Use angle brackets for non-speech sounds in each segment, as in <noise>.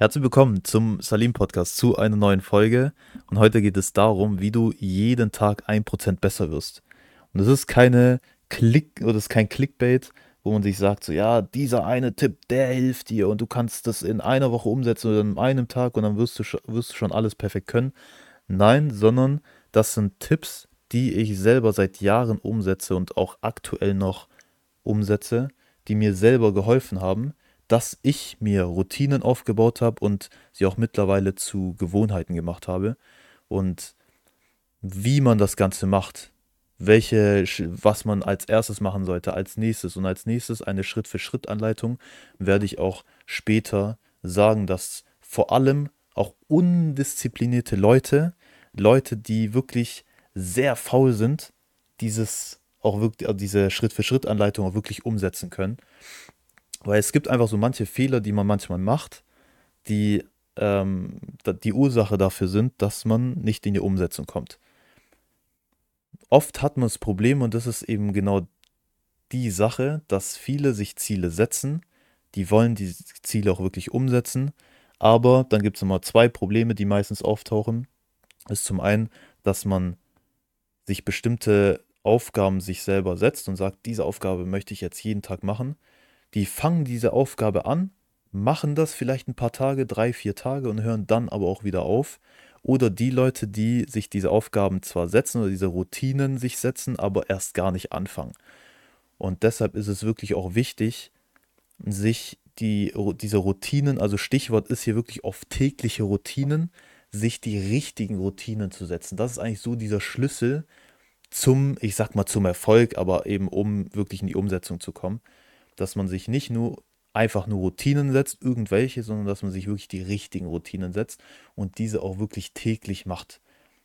Herzlich willkommen zum Salim Podcast, zu einer neuen Folge. Und heute geht es darum, wie du jeden Tag ein Prozent besser wirst. Und das ist keine Klick oder das ist kein Clickbait, wo man sich sagt, so ja, dieser eine Tipp, der hilft dir und du kannst das in einer Woche umsetzen oder in einem Tag und dann wirst du, wirst du schon alles perfekt können. Nein, sondern das sind Tipps, die ich selber seit Jahren umsetze und auch aktuell noch umsetze, die mir selber geholfen haben dass ich mir Routinen aufgebaut habe und sie auch mittlerweile zu Gewohnheiten gemacht habe. Und wie man das Ganze macht, welche, was man als erstes machen sollte, als nächstes und als nächstes eine Schritt-für-Schritt-Anleitung, werde ich auch später sagen, dass vor allem auch undisziplinierte Leute, Leute, die wirklich sehr faul sind, dieses auch wirklich, diese Schritt-für-Schritt-Anleitung auch wirklich umsetzen können. Weil es gibt einfach so manche Fehler, die man manchmal macht, die ähm, die Ursache dafür sind, dass man nicht in die Umsetzung kommt. Oft hat man das Problem, und das ist eben genau die Sache, dass viele sich Ziele setzen, die wollen die Ziele auch wirklich umsetzen, aber dann gibt es immer zwei Probleme, die meistens auftauchen. Ist zum einen, dass man sich bestimmte Aufgaben sich selber setzt und sagt, diese Aufgabe möchte ich jetzt jeden Tag machen die fangen diese Aufgabe an, machen das vielleicht ein paar Tage, drei, vier Tage und hören dann aber auch wieder auf. Oder die Leute, die sich diese Aufgaben zwar setzen oder diese Routinen sich setzen, aber erst gar nicht anfangen. Und deshalb ist es wirklich auch wichtig, sich die, diese Routinen, also Stichwort ist hier wirklich auf tägliche Routinen, sich die richtigen Routinen zu setzen. Das ist eigentlich so dieser Schlüssel zum, ich sag mal, zum Erfolg, aber eben um wirklich in die Umsetzung zu kommen dass man sich nicht nur einfach nur Routinen setzt, irgendwelche, sondern dass man sich wirklich die richtigen Routinen setzt und diese auch wirklich täglich macht.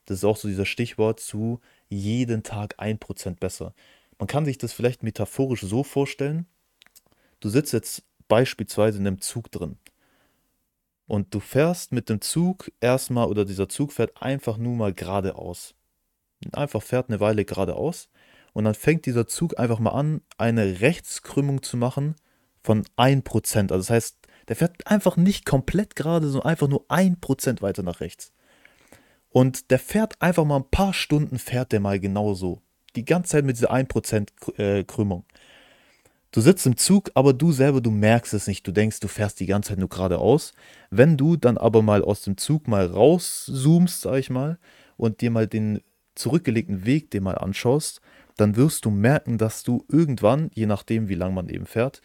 Das ist auch so dieser Stichwort zu jeden Tag ein Prozent besser. Man kann sich das vielleicht metaphorisch so vorstellen, du sitzt jetzt beispielsweise in einem Zug drin und du fährst mit dem Zug erstmal oder dieser Zug fährt einfach nur mal geradeaus. Einfach fährt eine Weile geradeaus und dann fängt dieser Zug einfach mal an, eine Rechtskrümmung zu machen von 1%. Also das heißt, der fährt einfach nicht komplett gerade, sondern einfach nur 1% weiter nach rechts. Und der fährt einfach mal ein paar Stunden, fährt der mal genauso. Die ganze Zeit mit dieser 1% äh, Krümmung. Du sitzt im Zug, aber du selber, du merkst es nicht. Du denkst, du fährst die ganze Zeit nur geradeaus. Wenn du dann aber mal aus dem Zug mal rauszoomst, sag ich mal, und dir mal den zurückgelegten Weg dir mal anschaust, dann wirst du merken, dass du irgendwann, je nachdem, wie lang man eben fährt,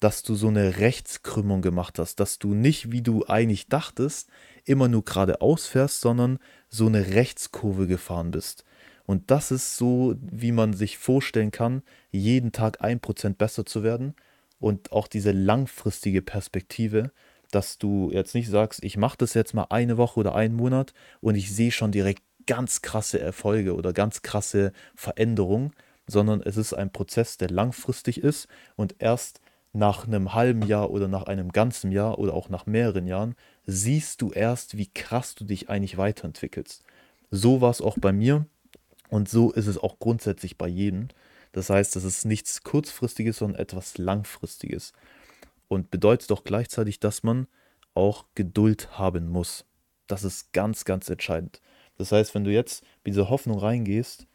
dass du so eine Rechtskrümmung gemacht hast, dass du nicht, wie du eigentlich dachtest, immer nur geradeaus fährst, sondern so eine Rechtskurve gefahren bist. Und das ist so, wie man sich vorstellen kann, jeden Tag ein Prozent besser zu werden und auch diese langfristige Perspektive, dass du jetzt nicht sagst, ich mache das jetzt mal eine Woche oder einen Monat und ich sehe schon direkt ganz krasse Erfolge oder ganz krasse Veränderungen, sondern es ist ein Prozess, der langfristig ist und erst nach einem halben Jahr oder nach einem ganzen Jahr oder auch nach mehreren Jahren siehst du erst, wie krass du dich eigentlich weiterentwickelst. So war es auch bei mir und so ist es auch grundsätzlich bei jedem. Das heißt, es ist nichts kurzfristiges, sondern etwas langfristiges und bedeutet auch gleichzeitig, dass man auch Geduld haben muss. Das ist ganz, ganz entscheidend. Das heißt, wenn du jetzt mit dieser Hoffnung reingehst,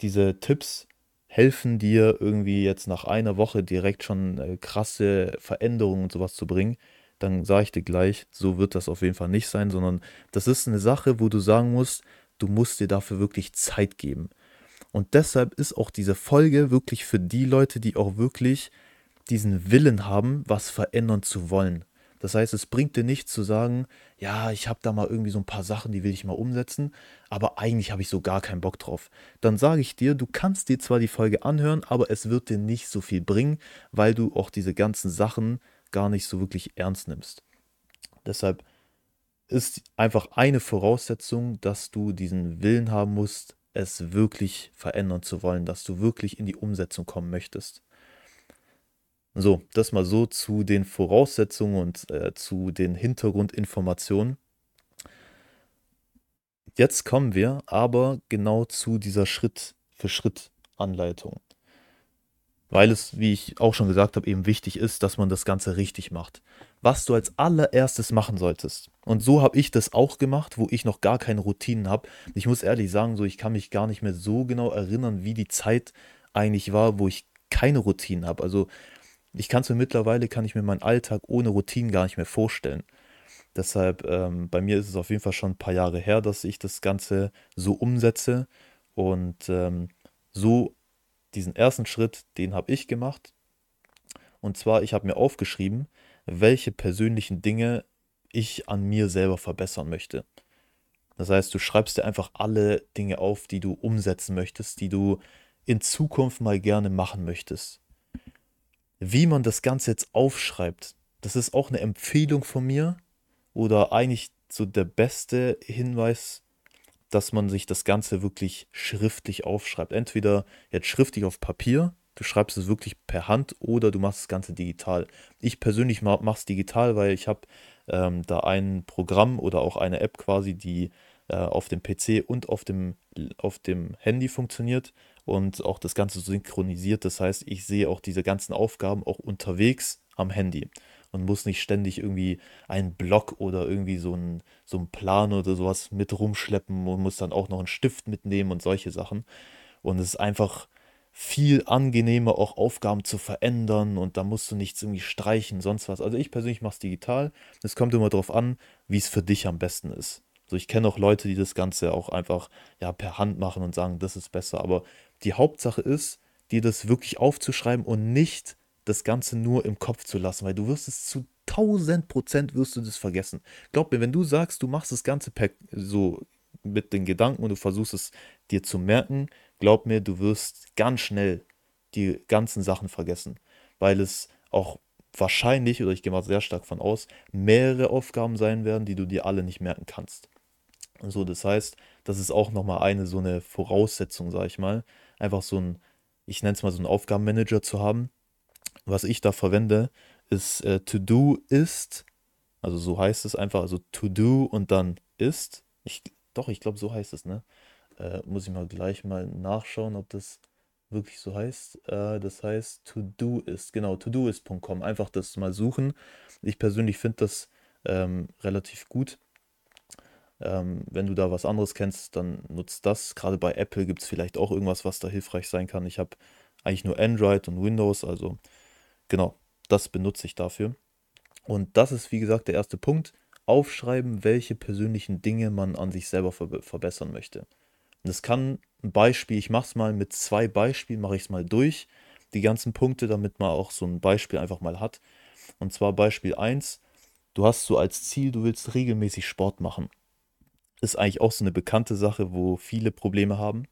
diese Tipps helfen dir irgendwie jetzt nach einer Woche direkt schon äh, krasse Veränderungen und sowas zu bringen, dann sage ich dir gleich, so wird das auf jeden Fall nicht sein, sondern das ist eine Sache, wo du sagen musst, du musst dir dafür wirklich Zeit geben. Und deshalb ist auch diese Folge wirklich für die Leute, die auch wirklich diesen Willen haben, was verändern zu wollen. Das heißt, es bringt dir nichts zu sagen, ja, ich habe da mal irgendwie so ein paar Sachen, die will ich mal umsetzen, aber eigentlich habe ich so gar keinen Bock drauf. Dann sage ich dir, du kannst dir zwar die Folge anhören, aber es wird dir nicht so viel bringen, weil du auch diese ganzen Sachen gar nicht so wirklich ernst nimmst. Deshalb ist einfach eine Voraussetzung, dass du diesen Willen haben musst, es wirklich verändern zu wollen, dass du wirklich in die Umsetzung kommen möchtest. So, das mal so zu den Voraussetzungen und äh, zu den Hintergrundinformationen. Jetzt kommen wir aber genau zu dieser Schritt-für-Schritt-Anleitung. weil es, wie ich auch schon gesagt habe, eben wichtig ist, dass man das Ganze richtig macht. Was du als allererstes machen solltest. Und so habe ich das auch gemacht, wo ich noch gar keine Routinen habe. Ich muss ehrlich sagen, so ich kann mich gar nicht mehr so genau erinnern, wie die Zeit eigentlich war, wo ich keine Routinen habe. Also ich kann es mir mittlerweile, kann ich mir meinen Alltag ohne Routinen gar nicht mehr vorstellen. Deshalb, ähm, bei mir ist es auf jeden Fall schon ein paar Jahre her, dass ich das Ganze so umsetze. Und ähm, so diesen ersten Schritt, den habe ich gemacht. Und zwar, ich habe mir aufgeschrieben, welche persönlichen Dinge ich an mir selber verbessern möchte. Das heißt, du schreibst dir einfach alle Dinge auf, die du umsetzen möchtest, die du in Zukunft mal gerne machen möchtest. Wie man das Ganze jetzt aufschreibt, das ist auch eine Empfehlung von mir oder eigentlich so der beste Hinweis, dass man sich das Ganze wirklich schriftlich aufschreibt. Entweder jetzt schriftlich auf Papier, du schreibst es wirklich per Hand oder du machst das Ganze digital. Ich persönlich mache es digital, weil ich habe ähm, da ein Programm oder auch eine App quasi, die äh, auf dem PC und auf dem, auf dem Handy funktioniert und auch das Ganze synchronisiert. Das heißt, ich sehe auch diese ganzen Aufgaben auch unterwegs am Handy und muss nicht ständig irgendwie einen Block oder irgendwie so einen, so einen Plan oder sowas mit rumschleppen und muss dann auch noch einen Stift mitnehmen und solche Sachen. Und es ist einfach viel angenehmer, auch Aufgaben zu verändern und da musst du nichts irgendwie streichen, sonst was. Also ich persönlich mache es digital. Es kommt immer darauf an, wie es für dich am besten ist. So, ich kenne auch Leute, die das Ganze auch einfach ja, per Hand machen und sagen, das ist besser. Aber die Hauptsache ist, dir das wirklich aufzuschreiben und nicht das Ganze nur im Kopf zu lassen, weil du wirst es zu 1000 Prozent wirst du das vergessen. Glaub mir, wenn du sagst, du machst das Ganze per, so mit den Gedanken und du versuchst es dir zu merken, glaub mir, du wirst ganz schnell die ganzen Sachen vergessen, weil es auch wahrscheinlich, oder ich gehe mal sehr stark von aus, mehrere Aufgaben sein werden, die du dir alle nicht merken kannst. So, das heißt, das ist auch nochmal eine so eine Voraussetzung, sage ich mal, einfach so ein, ich nenne es mal so einen Aufgabenmanager zu haben, was ich da verwende, ist äh, to do ist, also so heißt es einfach, also to do und dann ist. Ich, doch, ich glaube, so heißt es, ne? Äh, muss ich mal gleich mal nachschauen, ob das wirklich so heißt. Äh, das heißt to do ist, genau, to do ist.com. Einfach das mal suchen. Ich persönlich finde das ähm, relativ gut. Ähm, wenn du da was anderes kennst, dann nutzt das. Gerade bei Apple gibt es vielleicht auch irgendwas, was da hilfreich sein kann. Ich habe eigentlich nur Android und Windows, also Genau, das benutze ich dafür. Und das ist, wie gesagt, der erste Punkt. Aufschreiben, welche persönlichen Dinge man an sich selber ver verbessern möchte. Und das kann ein Beispiel, ich mache es mal mit zwei Beispielen, mache ich es mal durch, die ganzen Punkte, damit man auch so ein Beispiel einfach mal hat. Und zwar Beispiel 1, du hast so als Ziel, du willst regelmäßig Sport machen. Ist eigentlich auch so eine bekannte Sache, wo viele Probleme haben.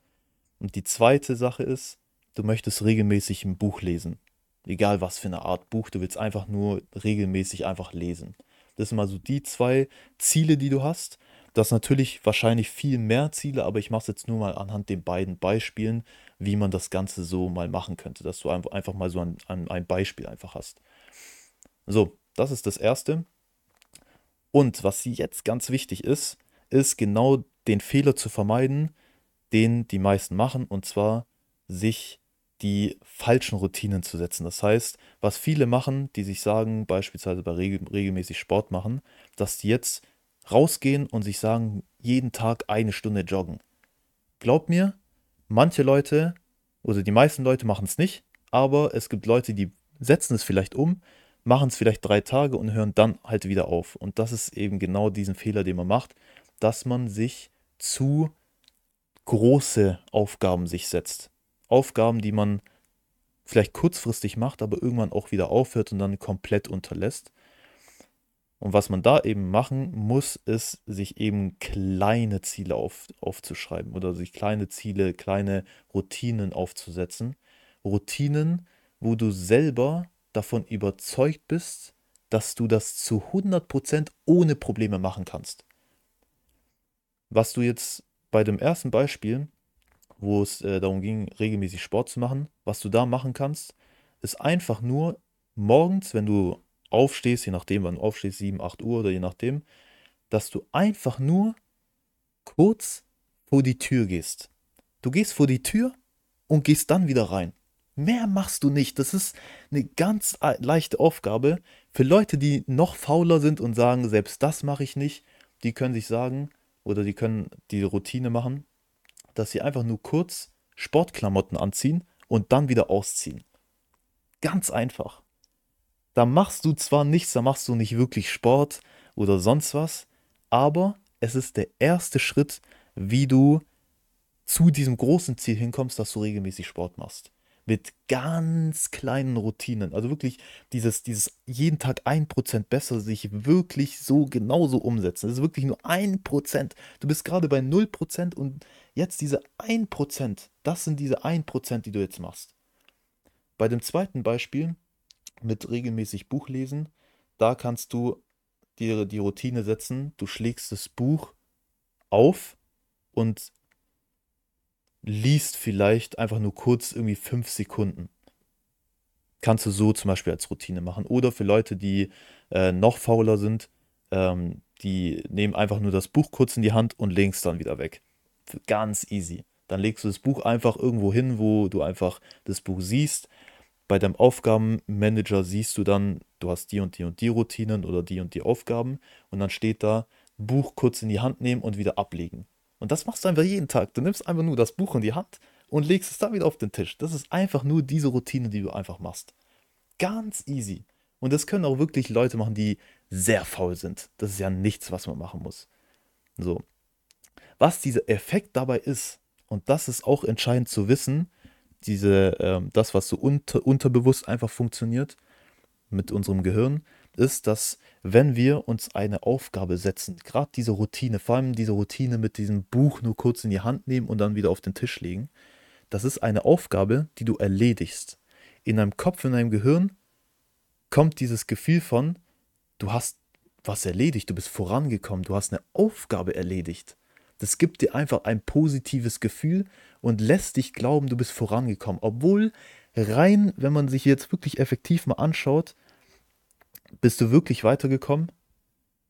Und die zweite Sache ist, du möchtest regelmäßig ein Buch lesen. Egal was für eine Art Buch, du willst einfach nur regelmäßig einfach lesen. Das sind mal so die zwei Ziele, die du hast. Das ist natürlich wahrscheinlich viel mehr Ziele, aber ich mache es jetzt nur mal anhand den beiden Beispielen, wie man das Ganze so mal machen könnte, dass du einfach mal so ein, ein Beispiel einfach hast. So, das ist das Erste. Und was jetzt ganz wichtig ist, ist genau den Fehler zu vermeiden, den die meisten machen, und zwar sich die falschen Routinen zu setzen. Das heißt, was viele machen, die sich sagen, beispielsweise bei regel regelmäßig Sport machen, dass die jetzt rausgehen und sich sagen, jeden Tag eine Stunde joggen. Glaub mir, manche Leute oder die meisten Leute machen es nicht, aber es gibt Leute, die setzen es vielleicht um, machen es vielleicht drei Tage und hören dann halt wieder auf. Und das ist eben genau diesen Fehler, den man macht, dass man sich zu große Aufgaben sich setzt. Aufgaben, die man vielleicht kurzfristig macht, aber irgendwann auch wieder aufhört und dann komplett unterlässt. Und was man da eben machen muss, ist, sich eben kleine Ziele auf, aufzuschreiben oder sich kleine Ziele, kleine Routinen aufzusetzen. Routinen, wo du selber davon überzeugt bist, dass du das zu 100% ohne Probleme machen kannst. Was du jetzt bei dem ersten Beispiel wo es äh, darum ging, regelmäßig Sport zu machen. Was du da machen kannst, ist einfach nur morgens, wenn du aufstehst, je nachdem, wann du aufstehst, 7, 8 Uhr oder je nachdem, dass du einfach nur kurz vor die Tür gehst. Du gehst vor die Tür und gehst dann wieder rein. Mehr machst du nicht. Das ist eine ganz leichte Aufgabe. Für Leute, die noch fauler sind und sagen, selbst das mache ich nicht, die können sich sagen oder die können die Routine machen, dass sie einfach nur kurz Sportklamotten anziehen und dann wieder ausziehen. Ganz einfach. Da machst du zwar nichts, da machst du nicht wirklich Sport oder sonst was, aber es ist der erste Schritt, wie du zu diesem großen Ziel hinkommst, dass du regelmäßig Sport machst. Mit ganz kleinen Routinen. Also wirklich dieses, dieses jeden Tag ein Prozent besser sich wirklich so genauso umsetzen. Das ist wirklich nur ein Prozent. Du bist gerade bei 0% und jetzt diese ein Prozent, das sind diese ein Prozent, die du jetzt machst. Bei dem zweiten Beispiel mit regelmäßig Buch lesen, da kannst du dir die Routine setzen, du schlägst das Buch auf und liest vielleicht einfach nur kurz irgendwie fünf Sekunden. Kannst du so zum Beispiel als Routine machen. Oder für Leute, die äh, noch fauler sind, ähm, die nehmen einfach nur das Buch kurz in die Hand und legen es dann wieder weg. Ganz easy. Dann legst du das Buch einfach irgendwo hin, wo du einfach das Buch siehst. Bei deinem Aufgabenmanager siehst du dann, du hast die und die und die Routinen oder die und die Aufgaben und dann steht da, Buch kurz in die Hand nehmen und wieder ablegen. Und das machst du einfach jeden Tag. Du nimmst einfach nur das Buch in die Hand und legst es dann wieder auf den Tisch. Das ist einfach nur diese Routine, die du einfach machst. Ganz easy. Und das können auch wirklich Leute machen, die sehr faul sind. Das ist ja nichts, was man machen muss. So. Was dieser Effekt dabei ist, und das ist auch entscheidend zu wissen, diese, äh, das, was so unter, unterbewusst einfach funktioniert mit unserem Gehirn, ist, dass wenn wir uns eine Aufgabe setzen, gerade diese Routine, vor allem diese Routine mit diesem Buch nur kurz in die Hand nehmen und dann wieder auf den Tisch legen, das ist eine Aufgabe, die du erledigst. In deinem Kopf, in deinem Gehirn kommt dieses Gefühl von, du hast was erledigt, du bist vorangekommen, du hast eine Aufgabe erledigt. Das gibt dir einfach ein positives Gefühl und lässt dich glauben, du bist vorangekommen. Obwohl rein, wenn man sich jetzt wirklich effektiv mal anschaut, bist du wirklich weitergekommen?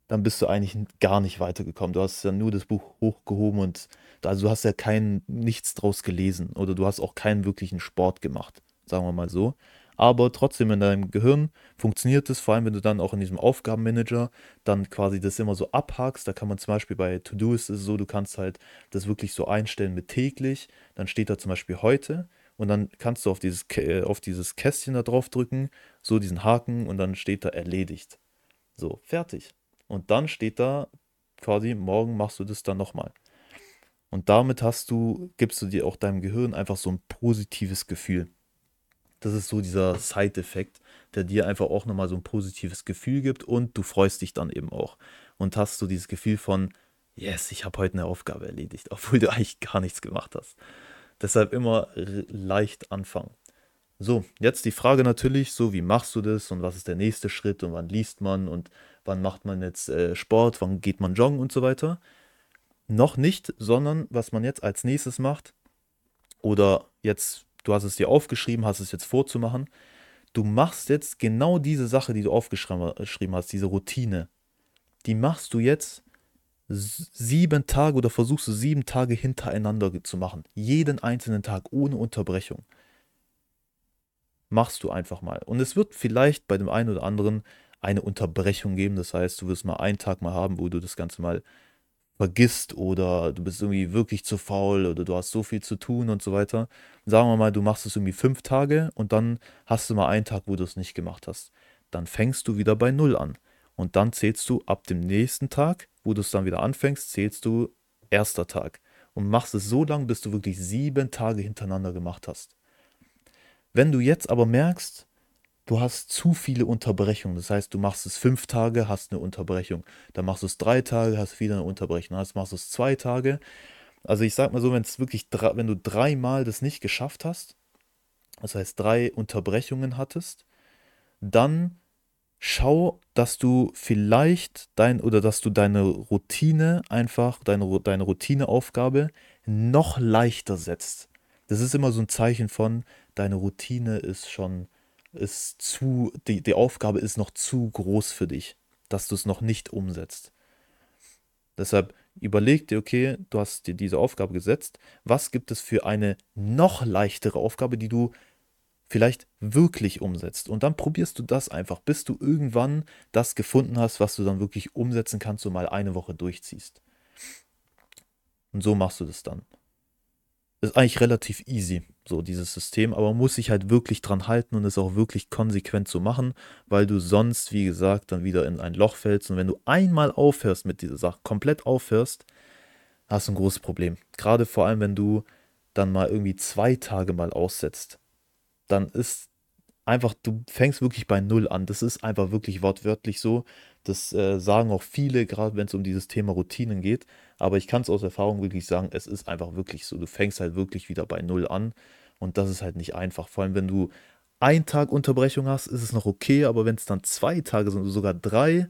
Dann bist du eigentlich gar nicht weitergekommen. Du hast ja nur das Buch hochgehoben und also du hast ja kein nichts draus gelesen oder du hast auch keinen wirklichen Sport gemacht, sagen wir mal so. Aber trotzdem in deinem Gehirn funktioniert es, vor allem wenn du dann auch in diesem Aufgabenmanager dann quasi das immer so abhakst. Da kann man zum Beispiel bei To-Do ist es so, du kannst halt das wirklich so einstellen mit täglich. Dann steht da zum Beispiel heute und dann kannst du auf dieses, auf dieses Kästchen da drauf drücken, so diesen Haken und dann steht da erledigt. So, fertig. Und dann steht da quasi, morgen machst du das dann nochmal. Und damit hast du, gibst du dir auch deinem Gehirn einfach so ein positives Gefühl. Das ist so dieser Side-Effekt, der dir einfach auch nochmal so ein positives Gefühl gibt und du freust dich dann eben auch. Und hast so dieses Gefühl von, yes, ich habe heute eine Aufgabe erledigt, <laughs> obwohl du eigentlich gar nichts gemacht hast. Deshalb immer leicht anfangen. So, jetzt die Frage natürlich, so wie machst du das und was ist der nächste Schritt und wann liest man und wann macht man jetzt äh, Sport, wann geht man joggen und so weiter. Noch nicht, sondern was man jetzt als nächstes macht oder jetzt, du hast es dir aufgeschrieben, hast es jetzt vorzumachen, du machst jetzt genau diese Sache, die du aufgeschrieben hast, diese Routine, die machst du jetzt sieben Tage oder versuchst du sieben Tage hintereinander zu machen. Jeden einzelnen Tag ohne Unterbrechung. Machst du einfach mal. Und es wird vielleicht bei dem einen oder anderen eine Unterbrechung geben. Das heißt, du wirst mal einen Tag mal haben, wo du das Ganze mal vergisst oder du bist irgendwie wirklich zu faul oder du hast so viel zu tun und so weiter. Sagen wir mal, du machst es irgendwie fünf Tage und dann hast du mal einen Tag, wo du es nicht gemacht hast. Dann fängst du wieder bei Null an. Und dann zählst du ab dem nächsten Tag wo du es dann wieder anfängst, zählst du erster Tag und machst es so lange, bis du wirklich sieben Tage hintereinander gemacht hast. Wenn du jetzt aber merkst, du hast zu viele Unterbrechungen, das heißt, du machst es fünf Tage, hast eine Unterbrechung, dann machst du es drei Tage, hast wieder eine Unterbrechung, dann machst du es zwei Tage. Also ich sag mal so, wenn es wirklich, wenn du dreimal das nicht geschafft hast, das heißt drei Unterbrechungen hattest, dann schau, dass du vielleicht dein oder dass du deine Routine einfach, deine, deine Routineaufgabe noch leichter setzt. Das ist immer so ein Zeichen von, deine Routine ist schon, ist zu, die, die Aufgabe ist noch zu groß für dich, dass du es noch nicht umsetzt. Deshalb überleg dir, okay, du hast dir diese Aufgabe gesetzt, was gibt es für eine noch leichtere Aufgabe, die du vielleicht wirklich umsetzt. Und dann probierst du das einfach, bis du irgendwann das gefunden hast, was du dann wirklich umsetzen kannst und mal eine Woche durchziehst. Und so machst du das dann. Ist eigentlich relativ easy, so dieses System, aber man muss sich halt wirklich dran halten und es auch wirklich konsequent zu so machen, weil du sonst, wie gesagt, dann wieder in ein Loch fällst. Und wenn du einmal aufhörst mit dieser Sache, komplett aufhörst, hast du ein großes Problem. Gerade vor allem, wenn du dann mal irgendwie zwei Tage mal aussetzt, dann ist einfach, du fängst wirklich bei Null an. Das ist einfach wirklich wortwörtlich so. Das äh, sagen auch viele, gerade wenn es um dieses Thema Routinen geht. Aber ich kann es aus Erfahrung wirklich sagen, es ist einfach wirklich so. Du fängst halt wirklich wieder bei Null an. Und das ist halt nicht einfach. Vor allem, wenn du einen Tag Unterbrechung hast, ist es noch okay. Aber wenn es dann zwei Tage sind oder sogar drei,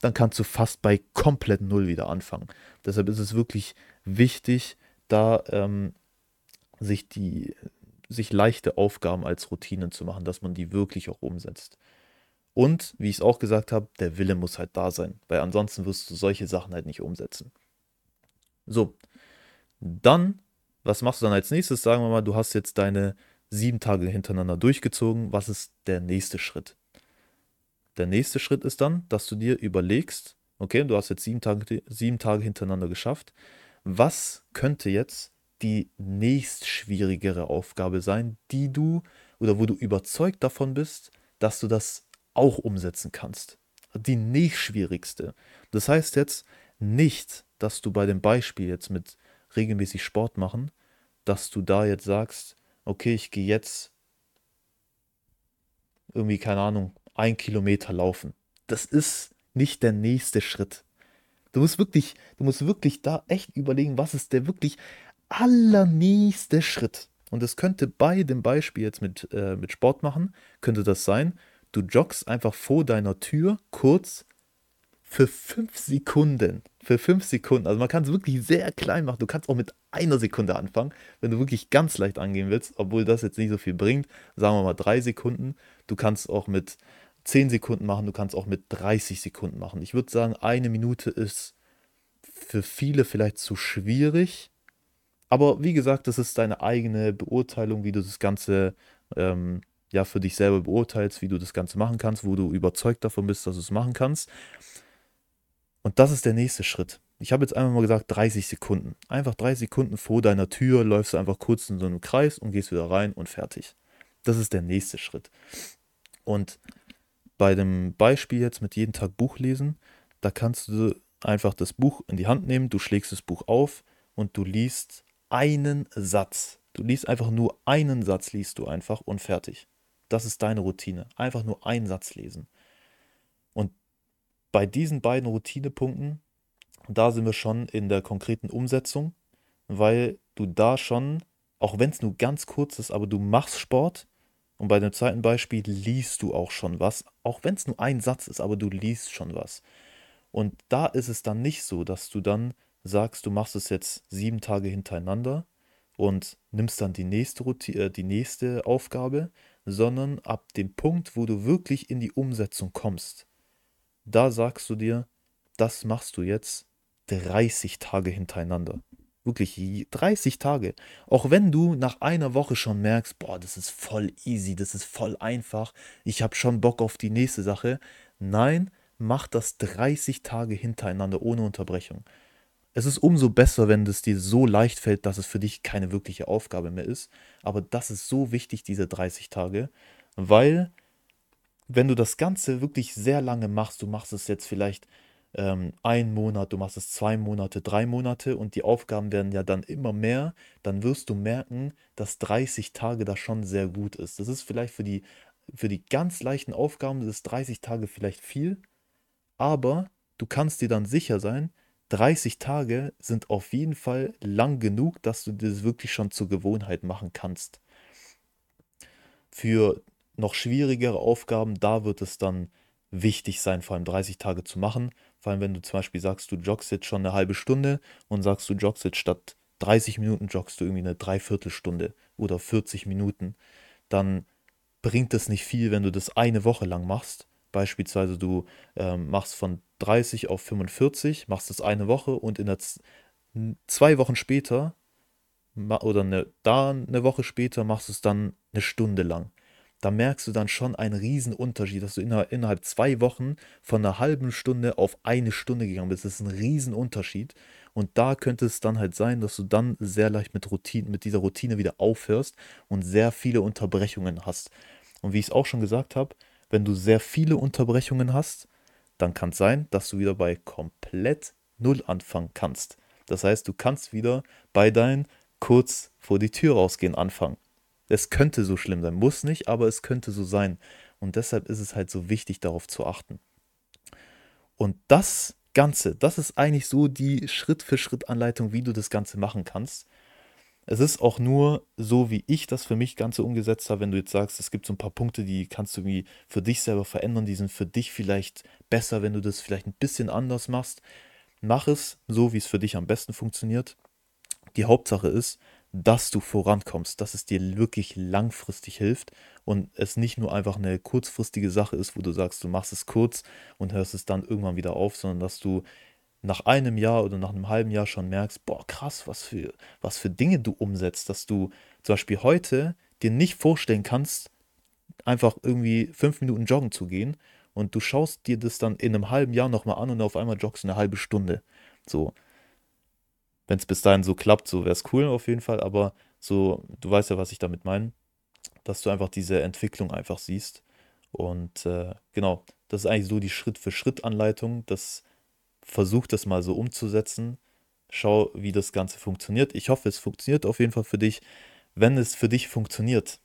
dann kannst du fast bei komplett Null wieder anfangen. Deshalb ist es wirklich wichtig, da ähm, sich die sich leichte Aufgaben als Routinen zu machen, dass man die wirklich auch umsetzt. Und, wie ich es auch gesagt habe, der Wille muss halt da sein, weil ansonsten wirst du solche Sachen halt nicht umsetzen. So, dann, was machst du dann als nächstes? Sagen wir mal, du hast jetzt deine sieben Tage hintereinander durchgezogen. Was ist der nächste Schritt? Der nächste Schritt ist dann, dass du dir überlegst, okay, du hast jetzt sieben Tage, sieben Tage hintereinander geschafft. Was könnte jetzt die nächstschwierigere Aufgabe sein, die du oder wo du überzeugt davon bist, dass du das auch umsetzen kannst. Die nächstschwierigste. Das heißt jetzt nicht, dass du bei dem Beispiel jetzt mit regelmäßig Sport machen, dass du da jetzt sagst, okay, ich gehe jetzt irgendwie, keine Ahnung, ein Kilometer laufen. Das ist nicht der nächste Schritt. Du musst wirklich, du musst wirklich da echt überlegen, was ist der wirklich allernächste Schritt. Und es könnte bei dem Beispiel jetzt mit, äh, mit Sport machen, könnte das sein, du joggst einfach vor deiner Tür kurz für fünf Sekunden. Für fünf Sekunden. Also man kann es wirklich sehr klein machen. Du kannst auch mit einer Sekunde anfangen, wenn du wirklich ganz leicht angehen willst, obwohl das jetzt nicht so viel bringt. Sagen wir mal drei Sekunden. Du kannst auch mit zehn Sekunden machen, du kannst auch mit 30 Sekunden machen. Ich würde sagen, eine Minute ist für viele vielleicht zu schwierig. Aber wie gesagt, das ist deine eigene Beurteilung, wie du das Ganze ähm, ja für dich selber beurteilst, wie du das Ganze machen kannst, wo du überzeugt davon bist, dass du es machen kannst. Und das ist der nächste Schritt. Ich habe jetzt einfach mal gesagt 30 Sekunden. Einfach 30 Sekunden vor deiner Tür läufst du einfach kurz in so einem Kreis und gehst wieder rein und fertig. Das ist der nächste Schritt. Und bei dem Beispiel jetzt mit jeden Tag Buch lesen, da kannst du einfach das Buch in die Hand nehmen, du schlägst das Buch auf und du liest einen Satz. Du liest einfach nur einen Satz, liest du einfach und fertig. Das ist deine Routine. Einfach nur einen Satz lesen. Und bei diesen beiden Routinepunkten, da sind wir schon in der konkreten Umsetzung, weil du da schon, auch wenn es nur ganz kurz ist, aber du machst Sport und bei dem zweiten Beispiel liest du auch schon was, auch wenn es nur ein Satz ist, aber du liest schon was. Und da ist es dann nicht so, dass du dann sagst, du machst es jetzt sieben Tage hintereinander und nimmst dann die nächste, äh, die nächste Aufgabe, sondern ab dem Punkt, wo du wirklich in die Umsetzung kommst, da sagst du dir, das machst du jetzt 30 Tage hintereinander. Wirklich 30 Tage. Auch wenn du nach einer Woche schon merkst, boah, das ist voll easy, das ist voll einfach, ich habe schon Bock auf die nächste Sache. Nein, mach das 30 Tage hintereinander ohne Unterbrechung. Es ist umso besser, wenn es dir so leicht fällt, dass es für dich keine wirkliche Aufgabe mehr ist. Aber das ist so wichtig, diese 30 Tage, weil wenn du das Ganze wirklich sehr lange machst, du machst es jetzt vielleicht ähm, einen Monat, du machst es zwei Monate, drei Monate und die Aufgaben werden ja dann immer mehr, dann wirst du merken, dass 30 Tage da schon sehr gut ist. Das ist vielleicht für die, für die ganz leichten Aufgaben, das ist 30 Tage vielleicht viel, aber du kannst dir dann sicher sein, 30 Tage sind auf jeden Fall lang genug, dass du das wirklich schon zur Gewohnheit machen kannst. Für noch schwierigere Aufgaben, da wird es dann wichtig sein, vor allem 30 Tage zu machen. Vor allem, wenn du zum Beispiel sagst, du joggst jetzt schon eine halbe Stunde und sagst, du joggst jetzt statt 30 Minuten, joggst du irgendwie eine Dreiviertelstunde oder 40 Minuten, dann bringt es nicht viel, wenn du das eine Woche lang machst. Beispielsweise du ähm, machst von 30 auf 45, machst das eine Woche und in der Z zwei Wochen später oder eine, da eine Woche später machst du es dann eine Stunde lang. Da merkst du dann schon einen riesen Unterschied, dass du innerhalb, innerhalb zwei Wochen von einer halben Stunde auf eine Stunde gegangen bist. Das ist ein riesen Unterschied. Und da könnte es dann halt sein, dass du dann sehr leicht mit, Routine, mit dieser Routine wieder aufhörst und sehr viele Unterbrechungen hast. Und wie ich es auch schon gesagt habe, wenn du sehr viele Unterbrechungen hast, dann kann es sein, dass du wieder bei komplett Null anfangen kannst. Das heißt, du kannst wieder bei deinen kurz vor die Tür rausgehen anfangen. Es könnte so schlimm sein, muss nicht, aber es könnte so sein. Und deshalb ist es halt so wichtig, darauf zu achten. Und das Ganze, das ist eigentlich so die Schritt-für-Schritt-Anleitung, wie du das Ganze machen kannst. Es ist auch nur so, wie ich das für mich Ganze umgesetzt habe, wenn du jetzt sagst, es gibt so ein paar Punkte, die kannst du irgendwie für dich selber verändern, die sind für dich vielleicht besser, wenn du das vielleicht ein bisschen anders machst. Mach es so, wie es für dich am besten funktioniert. Die Hauptsache ist, dass du vorankommst, dass es dir wirklich langfristig hilft und es nicht nur einfach eine kurzfristige Sache ist, wo du sagst, du machst es kurz und hörst es dann irgendwann wieder auf, sondern dass du nach einem Jahr oder nach einem halben Jahr schon merkst, boah, krass, was für, was für Dinge du umsetzt, dass du zum Beispiel heute dir nicht vorstellen kannst, einfach irgendwie fünf Minuten joggen zu gehen und du schaust dir das dann in einem halben Jahr nochmal an und auf einmal joggst du eine halbe Stunde. So. Wenn es bis dahin so klappt, so wäre es cool auf jeden Fall, aber so, du weißt ja, was ich damit meine, dass du einfach diese Entwicklung einfach siehst. Und äh, genau, das ist eigentlich so die Schritt-für-Schritt-Anleitung, das versuch das mal so umzusetzen. Schau, wie das Ganze funktioniert. Ich hoffe, es funktioniert auf jeden Fall für dich. Wenn es für dich funktioniert,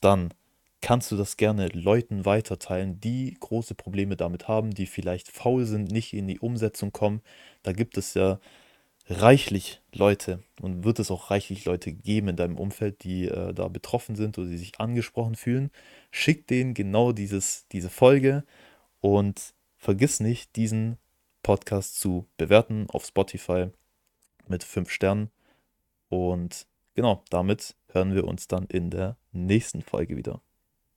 dann kannst du das gerne Leuten weiterteilen, die große Probleme damit haben, die vielleicht faul sind, nicht in die Umsetzung kommen. Da gibt es ja reichlich Leute und wird es auch reichlich Leute geben in deinem Umfeld, die äh, da betroffen sind oder die sich angesprochen fühlen. Schick denen genau dieses, diese Folge und vergiss nicht, diesen Podcast zu bewerten auf Spotify mit 5 Sternen. Und genau, damit hören wir uns dann in der nächsten Folge wieder.